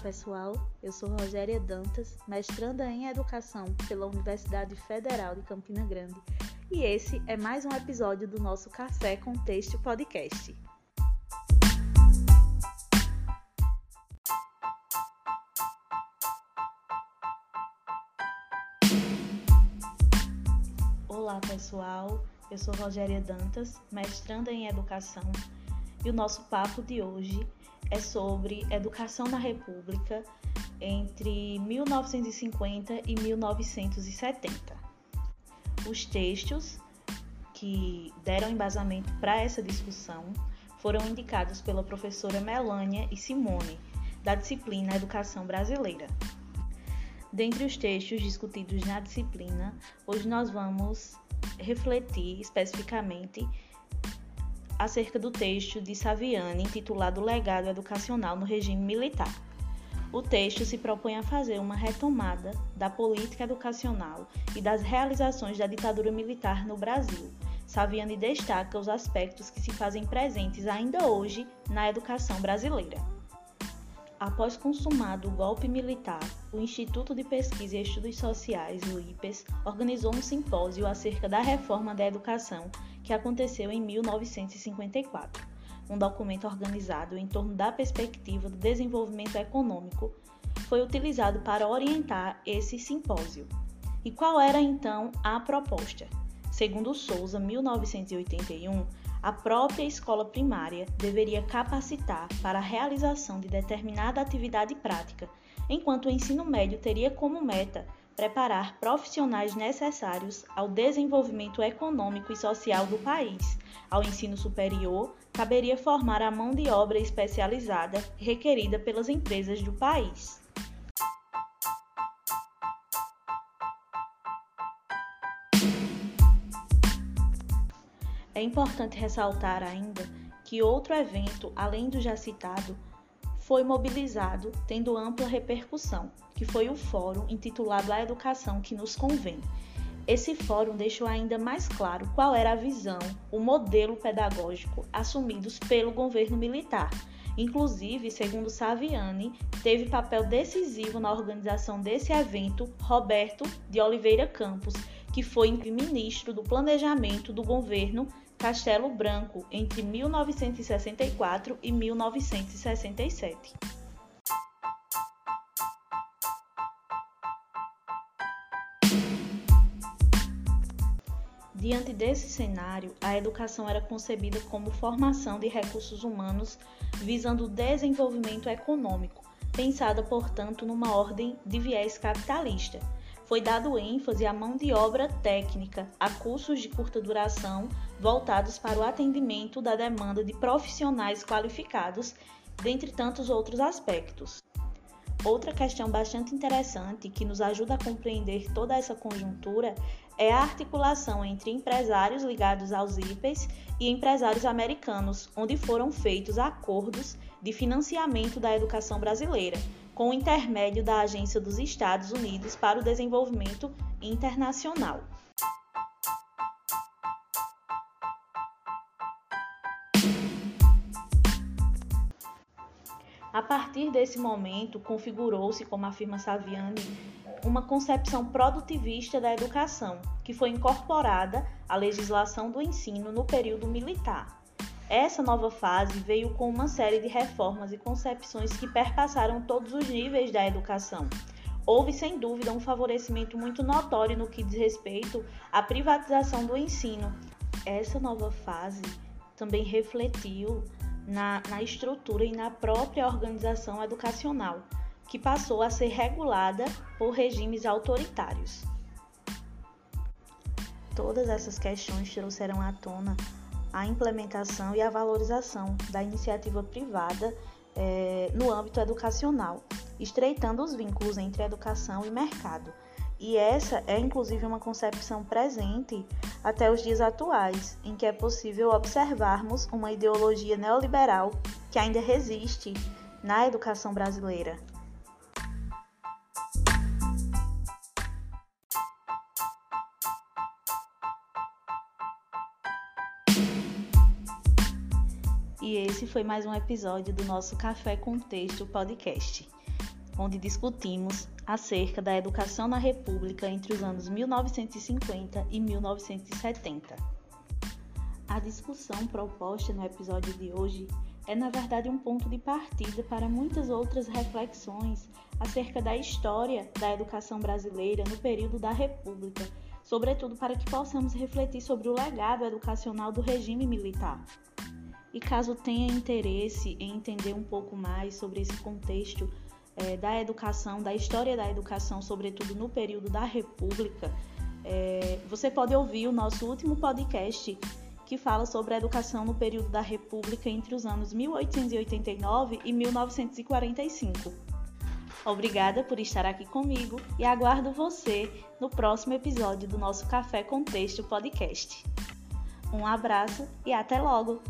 pessoal, eu sou Rogéria Dantas, mestranda em Educação pela Universidade Federal de Campina Grande, e esse é mais um episódio do nosso Café com Texto Podcast. Olá pessoal, eu sou Rogéria Dantas, mestranda em Educação, e o nosso papo de hoje é sobre educação na República entre 1950 e 1970. Os textos que deram embasamento para essa discussão foram indicados pela professora Melânia e Simone, da disciplina Educação Brasileira. Dentre os textos discutidos na disciplina, hoje nós vamos refletir especificamente acerca do texto de Saviani intitulado Legado Educacional no Regime Militar. O texto se propõe a fazer uma retomada da política educacional e das realizações da ditadura militar no Brasil. Saviani destaca os aspectos que se fazem presentes ainda hoje na educação brasileira. Após consumado o golpe militar, o Instituto de Pesquisa e Estudos Sociais, o IPES, organizou um simpósio acerca da reforma da educação que aconteceu em 1954, um documento organizado em torno da perspectiva do desenvolvimento econômico, foi utilizado para orientar esse simpósio. E qual era então a proposta? Segundo Souza, 1981, a própria escola primária deveria capacitar para a realização de determinada atividade prática, enquanto o ensino médio teria como meta preparar profissionais necessários ao desenvolvimento econômico e social do país. Ao ensino superior, caberia formar a mão de obra especializada requerida pelas empresas do país. É importante ressaltar ainda que outro evento, além do já citado, foi mobilizado, tendo ampla repercussão, que foi o fórum intitulado A Educação que nos convém. Esse fórum deixou ainda mais claro qual era a visão, o modelo pedagógico assumidos pelo governo militar. Inclusive, segundo Saviani, teve papel decisivo na organização desse evento Roberto de Oliveira Campos, que foi ministro do Planejamento do governo Castelo Branco entre 1964 e 1967. Diante desse cenário, a educação era concebida como formação de recursos humanos visando o desenvolvimento econômico, pensada, portanto, numa ordem de viés capitalista foi dado ênfase à mão de obra técnica, a cursos de curta duração voltados para o atendimento da demanda de profissionais qualificados, dentre tantos outros aspectos. Outra questão bastante interessante que nos ajuda a compreender toda essa conjuntura é a articulação entre empresários ligados aos IPES e empresários americanos, onde foram feitos acordos de financiamento da educação brasileira, com o intermédio da Agência dos Estados Unidos para o Desenvolvimento Internacional. A partir desse momento, configurou-se, como afirma Saviani, uma concepção produtivista da educação, que foi incorporada à legislação do ensino no período militar. Essa nova fase veio com uma série de reformas e concepções que perpassaram todos os níveis da educação. Houve, sem dúvida, um favorecimento muito notório no que diz respeito à privatização do ensino. Essa nova fase também refletiu na, na estrutura e na própria organização educacional, que passou a ser regulada por regimes autoritários. Todas essas questões trouxeram à tona a implementação e a valorização da iniciativa privada é, no âmbito educacional, estreitando os vínculos entre educação e mercado. E essa é inclusive uma concepção presente até os dias atuais, em que é possível observarmos uma ideologia neoliberal que ainda resiste na educação brasileira, E esse foi mais um episódio do nosso Café com Texto podcast. onde discutimos acerca da educação na República entre os anos 1950 e 1970. A discussão proposta no episódio de hoje é, na verdade, um ponto de partida para muitas outras reflexões acerca da história da educação brasileira no período da República, sobretudo para que possamos refletir sobre o legado educacional do regime militar. E caso tenha interesse em entender um pouco mais sobre esse contexto é, da educação, da história da educação, sobretudo no período da República, é, você pode ouvir o nosso último podcast que fala sobre a educação no período da República entre os anos 1889 e 1945. Obrigada por estar aqui comigo e aguardo você no próximo episódio do nosso Café Contexto podcast. Um abraço e até logo!